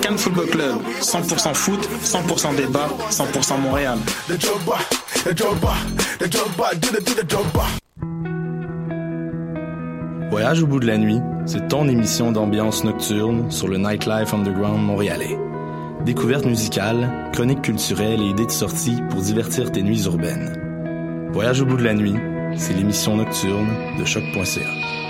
Cannes Football Club, 100% foot, 100% débat, 100% Montréal. Voyage au bout de la nuit, c'est ton émission d'ambiance nocturne sur le Nightlife Underground montréalais. Découvertes musicales, chroniques culturelles et idées de sortie pour divertir tes nuits urbaines. Voyage au bout de la nuit, c'est l'émission nocturne de choc.ca.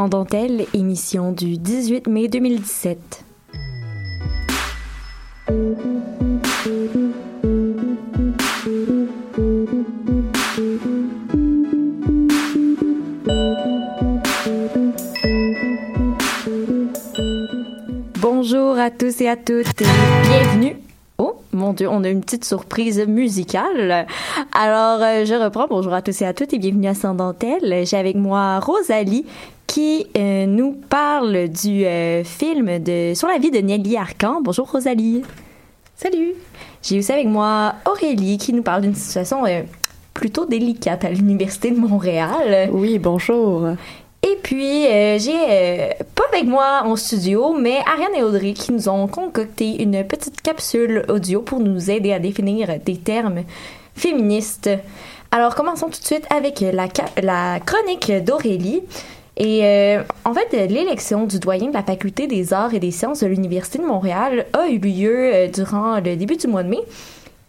Sans dentelle, émission du 18 mai 2017. Bonjour à tous et à toutes bienvenue. Oh mon Dieu, on a une petite surprise musicale. Alors, euh, je reprends. Bonjour à tous et à toutes et bienvenue à Sans. J'ai avec moi Rosalie qui euh, nous parle du euh, film de sur la vie de Nelly Arcan. Bonjour Rosalie. Salut. J'ai aussi avec moi Aurélie qui nous parle d'une situation euh, plutôt délicate à l'Université de Montréal. Oui, bonjour. Et puis, j'ai pas avec moi en studio, mais Ariane et Audrey qui nous ont concocté une petite capsule audio pour nous aider à définir des termes féministes. Alors, commençons tout de suite avec la chronique d'Aurélie. Et euh, en fait, l'élection du doyen de la Faculté des arts et des sciences de l'Université de Montréal a eu lieu euh, durant le début du mois de mai.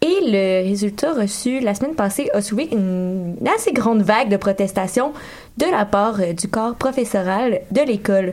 Et le résultat reçu la semaine passée a soulevé une assez grande vague de protestations de la part euh, du corps professoral de l'école.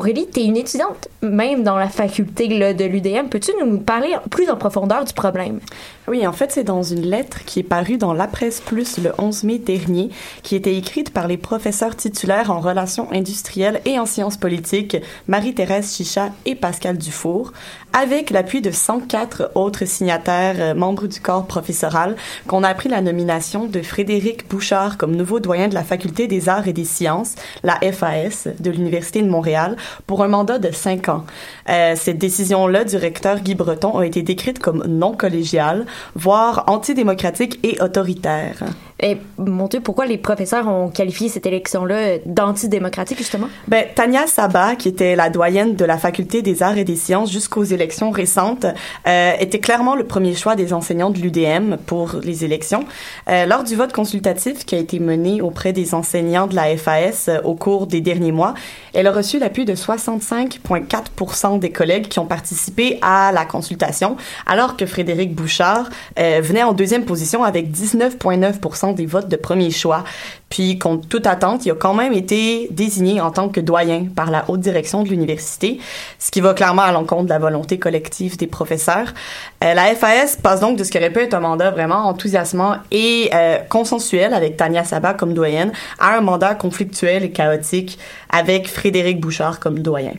Aurélie, tu es une étudiante, même dans la faculté là, de l'UDM. Peux-tu nous parler plus en profondeur du problème? Oui, en fait, c'est dans une lettre qui est parue dans La Presse Plus le 11 mai dernier, qui était écrite par les professeurs titulaires en relations industrielles et en sciences politiques, Marie-Thérèse Chicha et Pascal Dufour, avec l'appui de 104 autres signataires euh, membres du corps professoral, qu'on a appris la nomination de Frédéric Bouchard comme nouveau doyen de la Faculté des arts et des sciences, la FAS, de l'Université de Montréal, pour un mandat de cinq ans. Euh, cette décision-là du recteur Guy Breton a été décrite comme non collégiale, voire antidémocratique et autoritaire. Et mon Dieu, pourquoi les professeurs ont qualifié cette élection-là d'antidémocratique, justement? Ben, Tania Sabat, qui était la doyenne de la Faculté des arts et des sciences jusqu'aux élections récentes, euh, était clairement le premier choix des enseignants de l'UDM pour les élections. Euh, lors du vote consultatif qui a été mené auprès des enseignants de la FAS euh, au cours des derniers mois, elle a reçu l'appui de 65,4% des collègues qui ont participé à la consultation, alors que Frédéric Bouchard venait en deuxième position avec 19,9 des votes de premier choix. Puis, contre toute attente, il a quand même été désigné en tant que doyen par la haute direction de l'université, ce qui va clairement à l'encontre de la volonté collective des professeurs. Euh, la FAS passe donc de ce qui aurait pu être un mandat vraiment enthousiasmant et euh, consensuel avec Tania Sabat comme doyenne à un mandat conflictuel et chaotique avec Frédéric Bouchard comme doyen.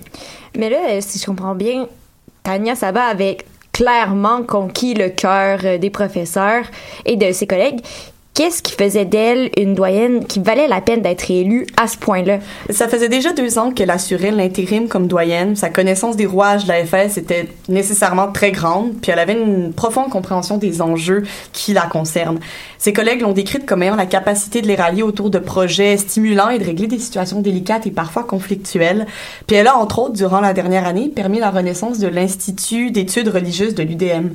Mais là, euh, si je comprends bien, Tania Sabat avait clairement conquis le cœur des professeurs et de ses collègues qu'est-ce qui faisait d'elle une doyenne qui valait la peine d'être élue à ce point-là? Ça faisait déjà deux ans qu'elle assurait l'intérim comme doyenne. Sa connaissance des rouages de la FS était nécessairement très grande, puis elle avait une profonde compréhension des enjeux qui la concernent. Ses collègues l'ont décrite comme ayant la capacité de les rallier autour de projets stimulants et de régler des situations délicates et parfois conflictuelles. Puis elle a, entre autres, durant la dernière année, permis la renaissance de l'Institut d'études religieuses de l'UDM.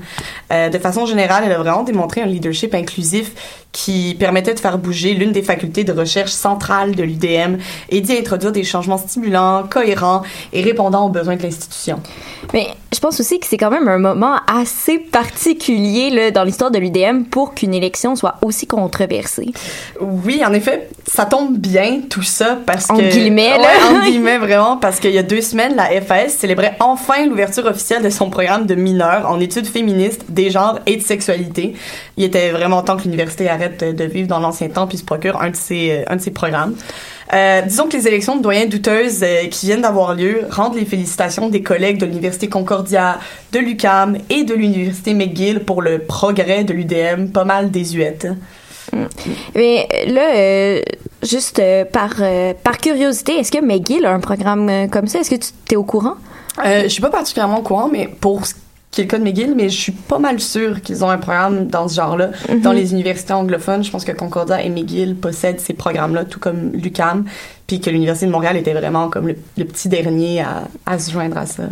Euh, de façon générale, elle a vraiment démontré un leadership inclusif qui permettait de faire bouger l'une des facultés de recherche centrales de l'UDM et d'y introduire des changements stimulants, cohérents et répondant aux besoins de l'institution. Je pense aussi que c'est quand même un moment assez particulier là, dans l'histoire de l'UDM pour qu'une élection soit aussi controversée. Oui, en effet, ça tombe bien tout ça parce en que... Guillemets, là. Ouais, en guillemets, vraiment, parce qu'il y a deux semaines, la FAS célébrait enfin l'ouverture officielle de son programme de mineurs en études féministes, des genres et de sexualité. Il était vraiment temps que l'université arrête de vivre dans l'ancien temps puis se procure un de ses, un de ses programmes. Euh, disons que les élections de doyens douteuses euh, qui viennent d'avoir lieu rendent les félicitations des collègues de l'Université Concordia, de l'UCAM et de l'Université McGill pour le progrès de l'UDM pas mal désuète. Mais là, euh, juste euh, par, par curiosité, est-ce que McGill a un programme comme ça? Est-ce que tu es au courant? Euh, je suis pas particulièrement au courant, mais pour ce qui est le cas de McGill, mais je suis pas mal sûre qu'ils ont un programme dans ce genre-là. Mhm. Dans les universités anglophones, je pense que Concordia et McGill possèdent ces programmes-là, tout comme l'UQAM, puis que l'Université de Montréal était vraiment comme le, le petit dernier à, à se joindre à ça.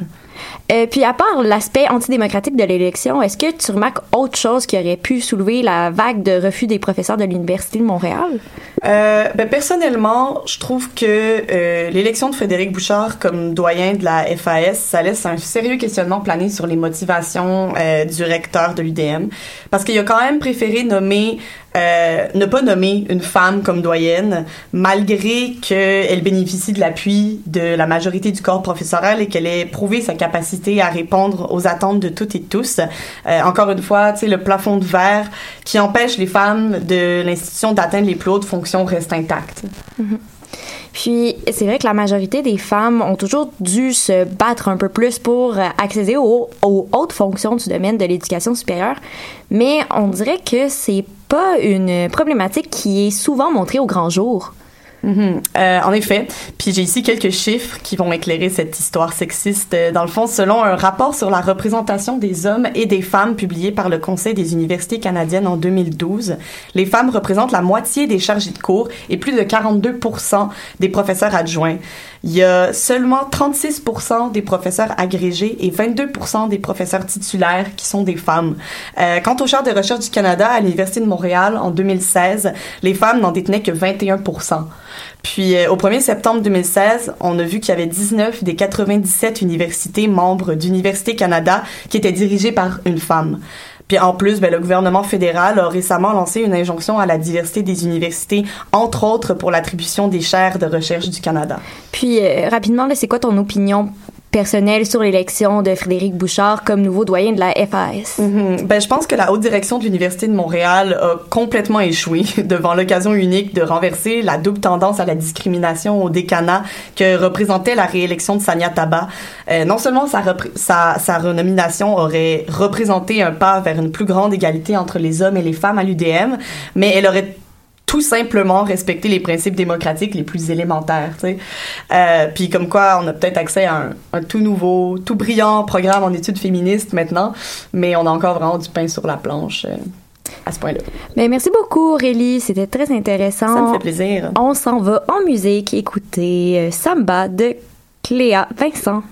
Euh, puis à part l'aspect antidémocratique de l'élection, est-ce que tu remarques autre chose qui aurait pu soulever la vague de refus des professeurs de l'Université de Montréal? Euh, ben personnellement, je trouve que euh, l'élection de Frédéric Bouchard comme doyen de la FAS, ça laisse un sérieux questionnement planer sur les motivations du recteur de l'UDM, parce qu'il a quand même préféré nommer euh, ne pas nommer une femme comme doyenne, malgré qu'elle bénéficie de l'appui de la majorité du corps professoral et qu'elle ait prouvé sa capacité à répondre aux attentes de toutes et tous. Euh, encore une fois, tu sais, le plafond de verre qui empêche les femmes de l'institution d'atteindre les plus hautes fonctions reste intact. Mhm. Puis, c'est vrai que la majorité des femmes ont toujours dû se battre un peu plus pour euh, accéder aux, aux hautes fonctions du domaine de l'éducation supérieure, mais on dirait que c'est pas une problématique qui est souvent montrée au grand jour. Mhm. Euh, en effet. Puis j'ai ici quelques chiffres qui vont éclairer cette histoire sexiste. Euh, Dans le fond, selon un rapport sur la représentation des hommes et des femmes publié par le Conseil des universités canadiennes en 2012, les femmes représentent la moitié des chargés de cours et plus de 42% des professeurs adjoints. Il y a seulement 36% des professeurs agrégés et 22% des professeurs titulaires qui sont des femmes. Euh, quant aux chaires de recherche du Canada à l'Université de Montréal en 2016, les femmes n'en détenaient que 21 puis euh, au 1er septembre 2016, on a vu qu'il y avait 19 des 97 universités membres d'Université Canada qui étaient dirigées par une femme. Puis en plus, ben, le gouvernement fédéral a récemment lancé une injonction à la diversité des universités, entre autres pour l'attribution des chaires de recherche du Canada. Puis euh, rapidement, c'est quoi ton opinion personnelle sur l'élection de Frédéric Bouchard comme nouveau doyen de la FAS? Mhm. Ben, je pense que la haute direction de l'Université de Montréal a complètement échoué devant l'occasion unique de renverser la double tendance à la discrimination au décanat que représentait la réélection de Sania Taba. Euh, non seulement sa, sa, sa renomination aurait représenté un pas vers une plus grande égalité entre les hommes et les femmes à l'UDM, mais elle aurait tout simplement respecter les principes démocratiques les plus élémentaires. Euh, puis comme quoi, on a peut-être accès à un, un tout nouveau, tout brillant programme en études féministes maintenant, mais on a encore vraiment du pain sur la planche. euh. à ce point-là. Ben, merci beaucoup, Aurélie. C'était très intéressant. Ça me fait plaisir. On s'en va en musique écouter euh, Samba de Cléa Vincent.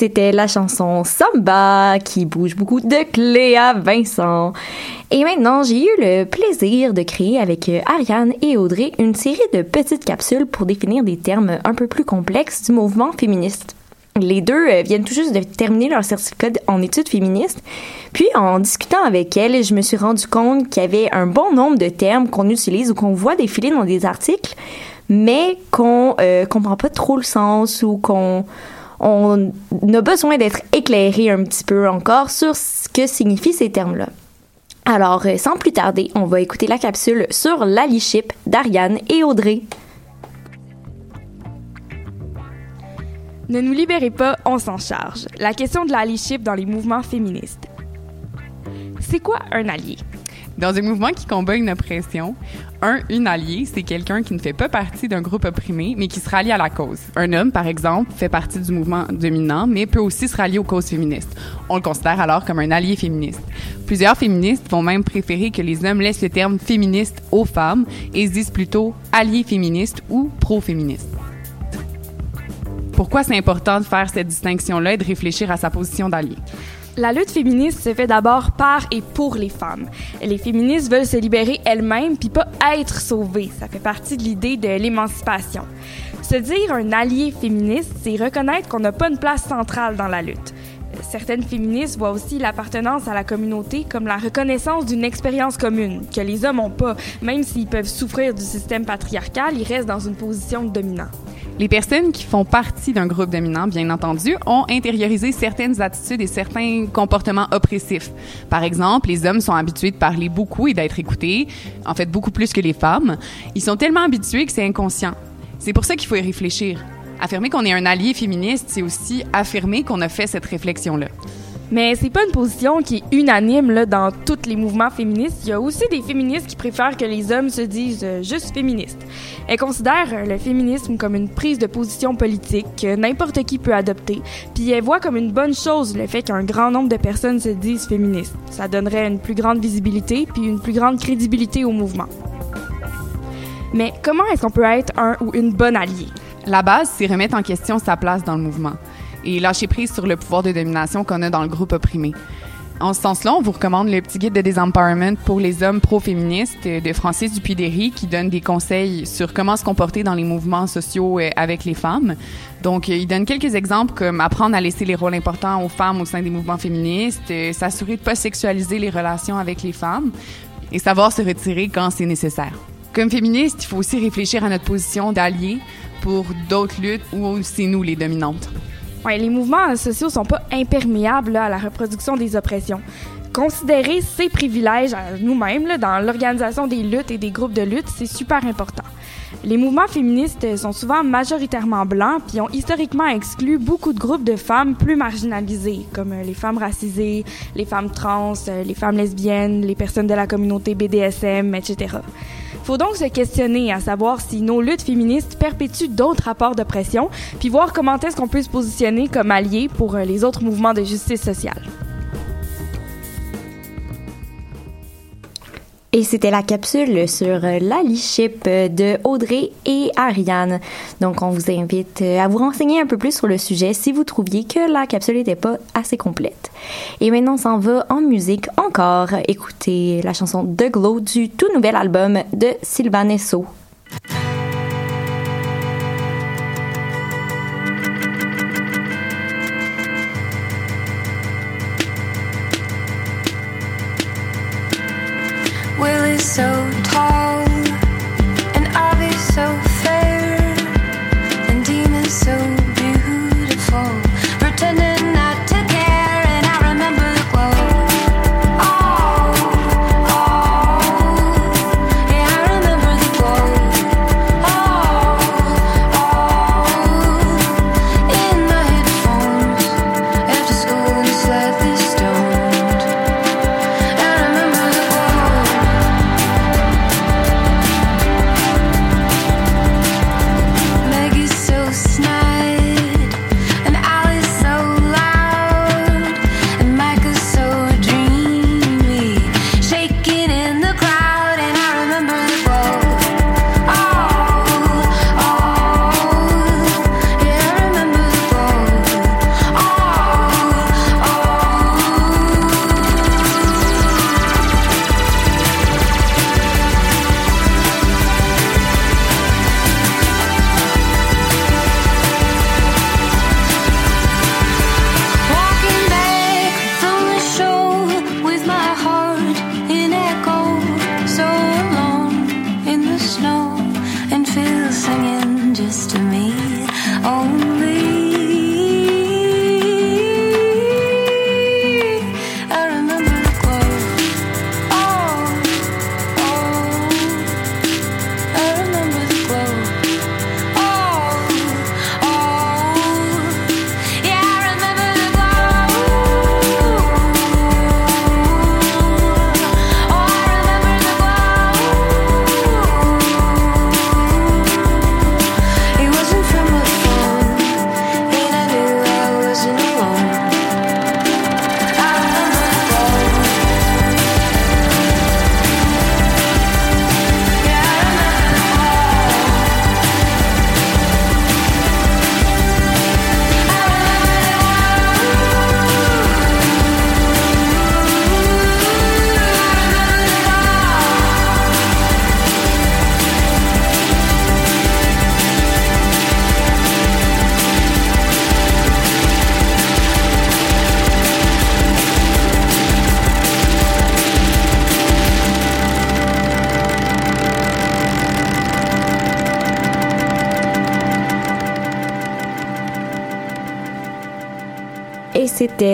C'était la chanson Samba qui bouge beaucoup de Cléa Vincent. Et maintenant, j'ai eu le plaisir de créer avec euh, Ariane et Audrey une série de petites capsules pour définir des termes un peu plus complexes du mouvement féministe. Les deux euh, viennent tout juste de terminer leur certificat en études féministes. Puis, en discutant avec elles, je me suis rendu compte qu'il y avait un bon nombre de termes qu'on utilise ou qu'on voit défiler dans des articles, mais qu'on euh, comprend pas trop le sens ou qu'on on a besoin d'être éclairé un petit peu encore sur ce que signifient ces termes-là. Alors, euh, sans plus tarder, on va écouter la capsule sur l'allyship d'Ariane et Audrey. Ne nous libérez pas, on s'en charge. La question de l'allyship dans les mouvements féministes. C'est quoi un allié? Dans un mouvement qui combat une oppression, un, une allié, c'est quelqu'un qui ne fait pas partie d'un groupe opprimé, mais qui se rallie à la cause. Un homme, par exemple, fait partie du mouvement dominant, mais peut aussi se rallier aux causes féministes. On le considère alors comme un allié féministe. Plusieurs féministes vont même préférer que les hommes laissent le terme féministe aux femmes et se disent plutôt alliés féministes ou pro-féministes. Pourquoi c'est important de faire cette distinction-là et de réfléchir à sa position d'allié? La lutte féministe se fait d'abord par et pour les femmes. Les féministes veulent se libérer elles-mêmes puis pas être sauvées. Ça fait partie de l'idée de l'émancipation. Se dire un allié féministe, c'est reconnaître qu'on n'a pas une place centrale dans la lutte. Certaines féministes voient aussi l'appartenance à la communauté comme la reconnaissance d'une expérience commune, que les hommes n'ont pas. Même s'ils peuvent souffrir du système patriarcal, ils restent dans une position de dominant. Les personnes qui font partie d'un groupe dominant, bien entendu, ont intériorisé certaines attitudes et certains comportements oppressifs. Par exemple, les hommes sont habitués de parler beaucoup et d'être écoutés, en fait beaucoup plus que les femmes. Ils sont tellement habitués que c'est inconscient. C'est pour ça qu'il faut y réfléchir. Affirmer qu'on est un allié féministe, c'est aussi affirmer qu'on a fait cette réflexion-là. Mais c'est pas une position qui est unanime là, dans tous les mouvements féministes. Il y a aussi des féministes qui préfèrent que les hommes se disent euh, juste féministes. Elles considèrent euh, le féminisme comme une prise de position politique que n'importe qui peut adopter, puis elles voient comme une bonne chose le fait qu'un grand nombre de personnes se disent féministes. Ça donnerait une plus grande visibilité puis une plus grande crédibilité au mouvement. Mais comment est-ce qu'on peut être un ou une bonne alliée? La base, c'est remettre en question sa place dans le mouvement et lâcher prise sur le pouvoir de domination qu'on a dans le groupe opprimé. En ce sens-là, on vous recommande le petit guide de désempowerment pour les hommes pro-féministes de Francis Dupuy-Derry qui donne des conseils sur comment se comporter dans les mouvements sociaux euh, avec les femmes. Donc, euh, il donne quelques exemples comme apprendre à laisser les rôles importants aux femmes au sein des mouvements féministes, euh, s'assurer de pas sexualiser les relations avec les femmes et savoir se retirer quand c'est nécessaire. Comme féministe, il faut aussi réfléchir à notre position d'allié pour d'autres luttes où c'est nous les dominantes. Les mouvements sociaux sont pas imperméables à la reproduction des oppressions. Considérer ces privilèges à nous-mêmes dans l'organisation des luttes et des groupes de lutte, c'est super important. Les mouvements féministes sont souvent majoritairement blancs puis ont historiquement exclu beaucoup de groupes de femmes plus marginalisées, comme euh, les femmes racisées, les femmes trans, euh, les femmes lesbiennes, les personnes de la communauté BDSM, etc. Faut donc se questionner à savoir si nos luttes féministes perpétuent d'autres rapports d'oppression, puis voir comment est-ce qu'on peut se positionner comme alliés pour euh, les autres mouvements de justice sociale. Et c'était la capsule sur l'allyship de Audrey et Ariane. Donc, on vous invite à vous renseigner un peu plus sur le sujet si vous trouviez que la capsule n'était pas assez complète. Et maintenant, on s'en va en musique encore. Écoutez la chanson The Glow du tout nouvel album de Sylvain Esso. So tall,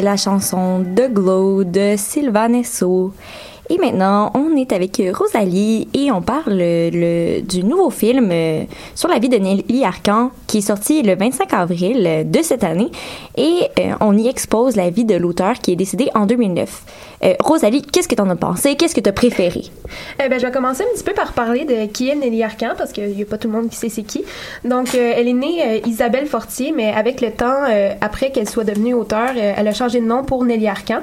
la chanson The Glow de Sylvain Esso. Et maintenant, on est avec Rosalie et on parle le, du nouveau film euh, sur la vie de Nelly Arcan qui est sorti le 25 avril de cette année et euh, on y expose la vie de l'auteur qui est décédé en 2009. Euh, Rosalie, qu'est-ce que t'en as pensé? Qu'est-ce que t'as préféré? Eh ben, je vais commencer un petit peu par parler de qui est Nelly Arcan, parce qu'il n'y a pas tout le monde qui sait c'est qui. Donc, elle est née Isabelle Fortier, mais avec le temps, après qu'elle soit devenue auteure, elle a changé de nom pour Nelly Arcan.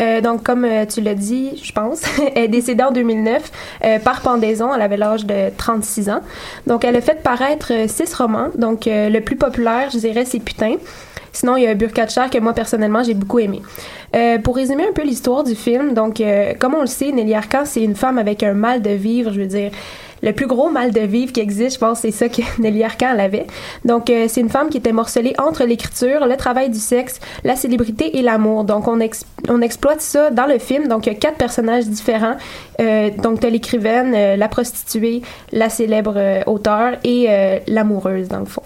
Euh, donc, comme euh, tu l'as dit, je pense, elle est décédée en 2009 euh, par pendaison. Elle avait l'âge de 36 ans. Donc, elle a fait paraître euh, six romans. Donc, euh, le plus populaire, je dirais, c'est Putain. Sinon, il y a chair que moi, personnellement, j'ai beaucoup aimé. Euh, pour résumer un peu l'histoire du film, donc, euh, comme on le sait, Nelly Arcan, c'est une femme avec un mal de vivre, je veux dire, le plus gros mal de vivre qui existe, je pense, c'est ça que Nelly Arcan elle avait. Donc, euh, c'est une femme qui était morcelée entre l'écriture, le travail du sexe, la célébrité et l'amour. Donc, on, on exploite ça dans le film. Donc, il y a quatre personnages différents. Euh, donc, tu as l'écrivaine, euh, la prostituée, la célèbre euh, auteure et l'amoureuse, dans le fond.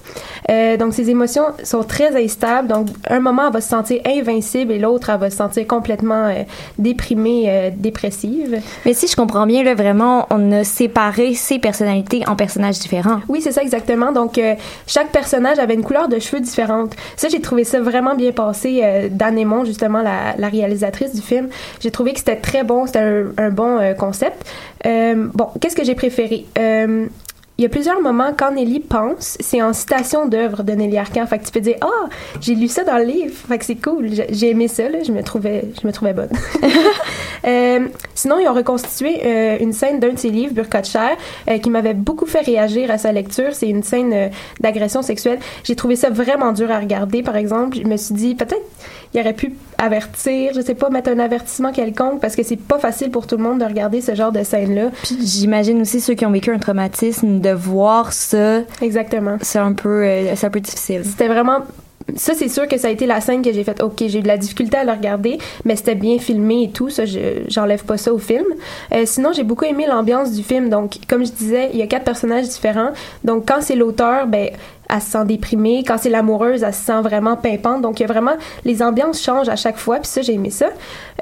Donc, ses émotions sont très instables. Donc, un moment, elle va se sentir invincible et l'autre, elle va se sentir complètement déprimée, dépressive. Mais si je comprends bien, là, vraiment, on a séparé ses personnalités en personnages différents. Oui, c'est ça exactement. Donc, chaque personnage avait une couleur de cheveux différente. Ça, j'ai trouvé ça vraiment bien passé. Euh, Dan Aymon, justement, la, la réalisatrice du film, j'ai trouvé que c'était très bon. C'était un, un bon concept. Euh, bon, qu'est-ce que j'ai préféré? Euh, il y a plusieurs moments quand Nelly pense, c'est en citation d'œuvre de Nelly Arcan. Fait que tu peux dire ah j'ai lu ça dans le livre. Fait que c'est cool. J'ai- aimé ça. Là. Je me trouvais je me trouvais bonne. Euh, sinon ils ont reconstitué euh, une scène d'un de ses livres, Burka de chair, euh, qui m'avait beaucoup fait réagir à sa lecture. C'est une scène euh, d'agression sexuelle. J'ai trouvé ça vraiment dur à regarder. Par exemple, je me suis dit peut-être il aurait pu avertir, je sais pas, mettre un avertissement quelconque parce que c'est pas facile pour tout le monde de regarder ce genre de scène-là. Puis j'imagine aussi ceux qui ont vécu un traumatisme de voir ça. Exactement. C'est un peu, euh, c'est un peu difficile. C'était vraiment ça, c'est sûr que ça a été la scène que j'ai faite. OK, j'ai eu de la difficulté à le regarder, mais c'était bien filmé et tout. Ça, je- j'enlève pas ça au film. Euh, sinon, j'ai beaucoup aimé l'ambiance du film. Donc, comme je disais, il y a quatre personnages différents. Donc, quand c'est l'auteur, ben, elle se sent déprimée. Quand c'est l'amoureuse, elle se sent vraiment pimpante. Donc, il y a vraiment... Les ambiances changent à chaque fois, puis ça, j'ai aimé ça.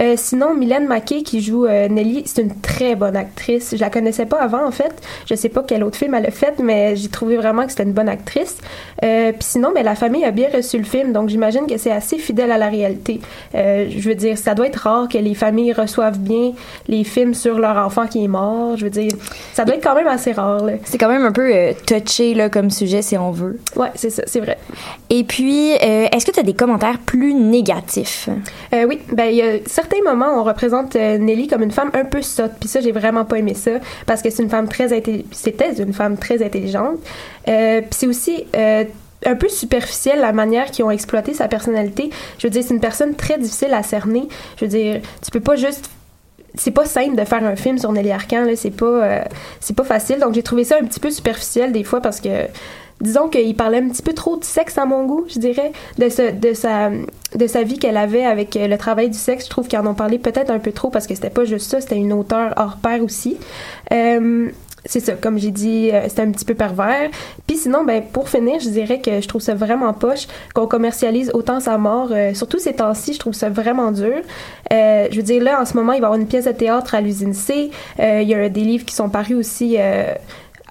Euh, sinon, Mylène Mackey, qui joue euh, Nelly, c'est une très bonne actrice. Je la connaissais pas avant, en fait. Je sais pas quel autre film elle a fait, mais j'ai trouvé vraiment que c'était une bonne actrice. Euh, puis sinon, ben, la famille a bien reçu le film, donc j'imagine que c'est assez fidèle à la réalité. Euh, je veux dire, ça doit être rare que les familles reçoivent bien les films sur leur enfant qui est mort. Je veux dire, ça doit être quand même assez rare. C'est quand même un peu euh, touché là, comme sujet, si on veut. Ouais, c'est ça, c'est vrai. Et puis, euh, est-ce que tu as des commentaires plus négatifs? Euh, oui, ben il y a certains moments où on représente euh, Nelly comme une femme un peu sotte, puis ça j'ai vraiment pas aimé ça parce que c'est une femme très c'était une femme très intelligente. Euh, puis c'est aussi un peu superficiel la manière qu'ils ont exploité sa personnalité. Je veux dire, c'est une personne très difficile à cerner. Je veux dire, tu peux pas juste c'est pas simple de faire un film sur Nelly Arcan là, c'est pas euh, c'est pas facile. Donc j'ai trouvé ça un petit peu superficiel des fois parce que disons qu'il parlait un petit peu trop de sexe à mon goût, je dirais, de, ce, de, sa, de sa vie qu'elle avait avec euh, le travail du sexe. Je trouve qu'ils en ont parlé peut-être un peu trop parce que c'était pas juste ça, c'était une auteure hors pair aussi. Euh, c'est ça, comme j'ai dit, euh, c'était un petit peu pervers. Puis sinon, ben, pour finir, je dirais que je trouve ça vraiment poche qu'on commercialise autant sa mort. euh, surtout ces temps-ci, je trouve ça vraiment dur. Je veux dire, là, en ce moment, il va y avoir une pièce de théâtre à l'usine C. Il y a des livres qui sont parus aussi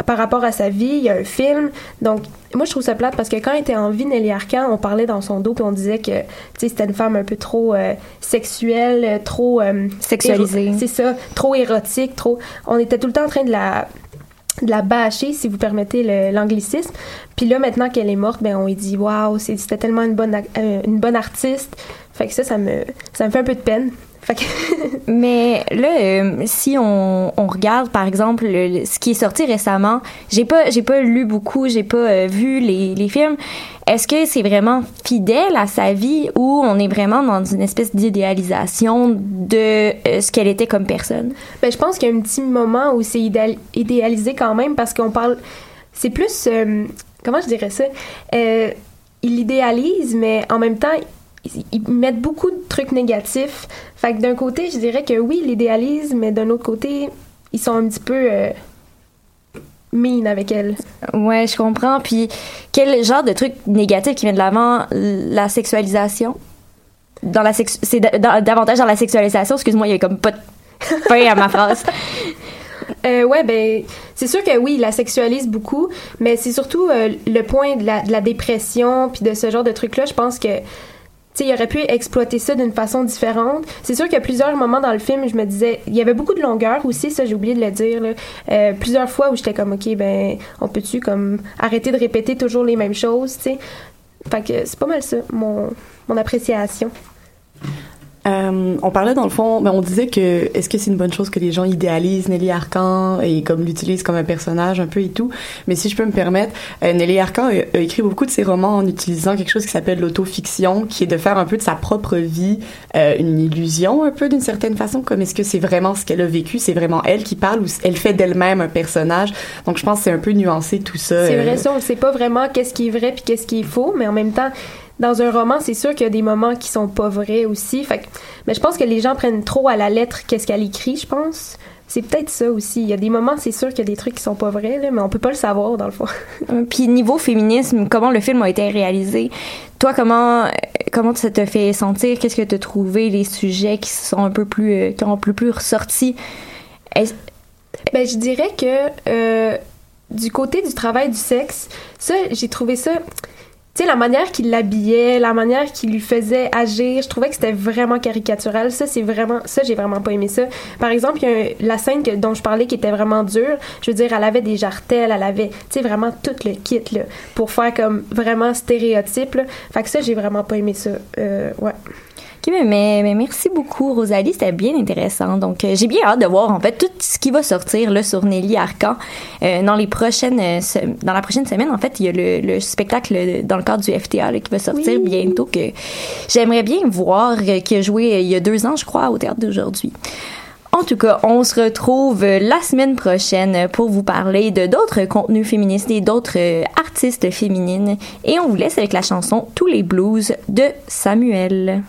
par rapport à sa vie. Il y a un film. Donc, moi, je trouve ça plate parce que quand elle était en vie, Nelly Arcan, on parlait dans son dos puis on disait que, c'était une femme un peu trop euh, sexuelle, trop... euh, Sexualisée. C'est ça, trop érotique, trop... On était tout le temps en train de la de la bâcher, si vous permettez l'anglicisme. Puis là, maintenant qu'elle est morte, ben on lui dit waouh, c'était tellement une bonne, euh, une bonne artiste. Fait que ça, ça me, ça me fait un peu de peine. Mais là, euh, si on, on regarde par exemple le- le- ce qui est sorti récemment, j'ai pas j'ai pas lu beaucoup, j'ai pas euh, vu les, les films. Est-ce que c'est vraiment fidèle à sa vie ou on est vraiment dans une espèce d'idéalisation de euh, ce qu'elle était comme personne? Ben, je pense qu'il y a un petit moment où c'est idéal- idéalisé quand même parce qu'on parle. C'est plus. comment je dirais ça? Il l'idéalise, mais en même temps, ils, ils mettent beaucoup de trucs négatifs. Fait que d'un côté, je dirais que oui, il l'idéalise, mais d'un autre côté, ils sont un petit peu. euh, mean avec elle. Ouais, je comprends. Puis quel genre de truc négatif qui met de l'avant la sexualisation? Dans la c'est da- da- davantage dans la sexualisation, excuse-moi, il y a comme pas de fin à ma phrase. Euh, ouais, ben, c'est sûr que oui, il la sexualise beaucoup, mais c'est surtout euh, le point de la, de la dépression puis de ce genre de trucs-là. Je pense que, sais, il aurait pu exploiter ça d'une façon différente. C'est sûr qu'il y a plusieurs moments dans le film, je me disais, il y avait beaucoup de longueur aussi, ça j'ai oublié de le dire. Euh, plusieurs fois où j'étais comme, ok, ben, on peut-tu comme arrêter de répéter toujours les mêmes choses, tu sais. Fait que c'est pas mal ça, mon, mon appréciation. Euh, on parlait dans le fond, mais on disait que est-ce que c'est une bonne chose que les gens idéalisent Nelly Arcan et comme l'utilisent comme un personnage un peu et tout? Mais si je peux me permettre, euh, Nelly Arcan a, a écrit beaucoup de ses romans en utilisant quelque chose qui s'appelle l'autofiction, qui est de faire un peu de sa propre vie euh, une illusion un peu d'une certaine façon. Comme est-ce que c'est vraiment ce qu'elle a vécu, c'est vraiment elle qui parle ou elle fait d'elle-même un personnage? Donc je pense que c'est un peu nuancé tout ça. C'est euh, vrai, ça, on sait pas vraiment qu'est-ce qui est vrai puis qu'est-ce qui est faux, mais en même temps, dans un roman, c'est sûr qu'il y a des moments qui sont pas vrais aussi. Fait que- mais je pense que les gens prennent trop à la lettre qu'est-ce qu'elle écrit, je pense. C'est peut-être ça aussi. Il y a des moments, c'est sûr qu'il y a des trucs qui sont pas vrais, là, mais on peut pas le savoir dans le fond. Puis niveau féminisme, comment le film a été réalisé? Toi, comment euh, comment ça te fait sentir? Qu'est-ce que tu as trouvé les sujets qui sont un peu plus euh, qui ont un peu plus ressorti? Est-ce- Ben, je dirais que euh, du côté du travail du sexe, ça, j'ai trouvé ça. Tu sais, la manière qu'il l'habillait, la manière qu'il lui faisait agir, je trouvais que c'était vraiment caricatural. Ça, c'est vraiment. Ça, j'ai vraiment pas aimé ça. Par exemple, il y a la scène dont je parlais qui était vraiment dure. Je veux dire, elle avait des jartelles, elle avait, tu sais, vraiment tout le kit, là, pour faire comme vraiment stéréotype, là. Fait que ça, j'ai vraiment pas aimé ça. Euh, ouais. Ok, mais, merci beaucoup, Rosalie. C'était bien intéressant. Donc, euh, j'ai bien hâte de voir, en fait, tout ce qui va sortir là, sur Nelly Arcan euh, dans les prochaines euh, dans la prochaine semaine. En fait, il y a le, le spectacle dans le cadre du FTA là, qui va sortir bientôt que j'aimerais bien voir, qui a joué il y a deux ans, je crois, au théâtre d'aujourd'hui. En tout cas, on se retrouve la semaine prochaine pour vous parler de d'autres contenus féministes et d'autres artistes féminines. Et on vous laisse avec la chanson Tous les blues de Samuel.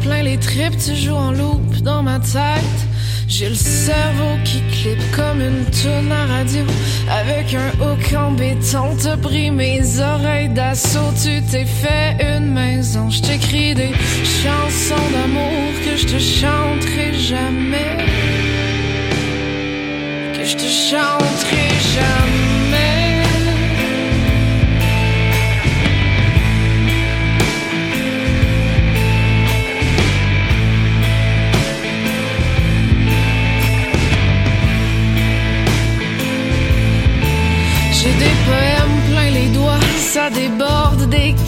Plein les tripes, tu joues en loop dans ma tête. J'ai le cerveau qui clip comme une tourne à radio, avec un hook en béton, t'as pris mes oreilles d'assaut, tu t'es fait une maison. Je t'écris des chansons d'amour que je te chanterai jamais, que je te chanterai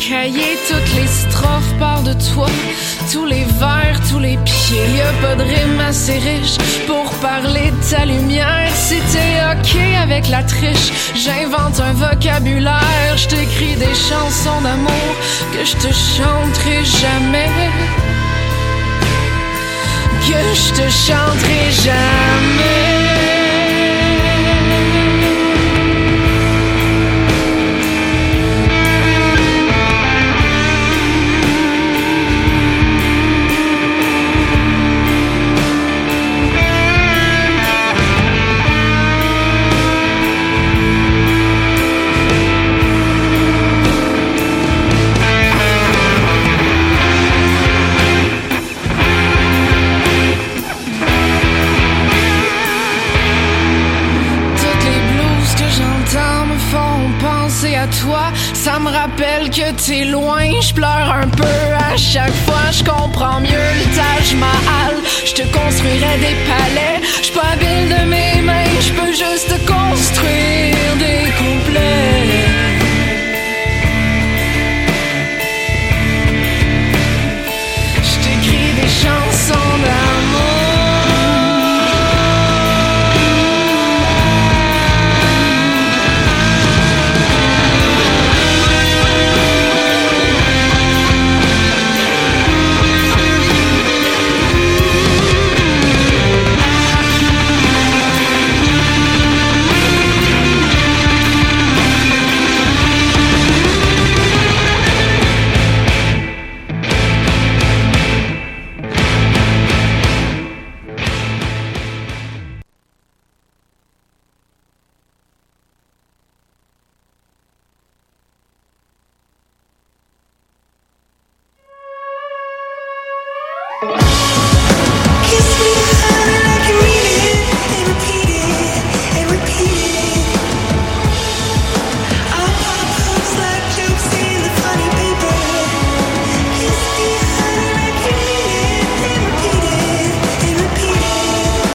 cahiers, toutes les strophes partent de toi, tous les vers, tous les pieds. Y a pas de rime assez riche pour parler de ta lumière. Si t'es ok avec la triche, j'invente un vocabulaire, je t'écris des chansons d'amour que je te chanterai jamais. Que je te chanterai jamais.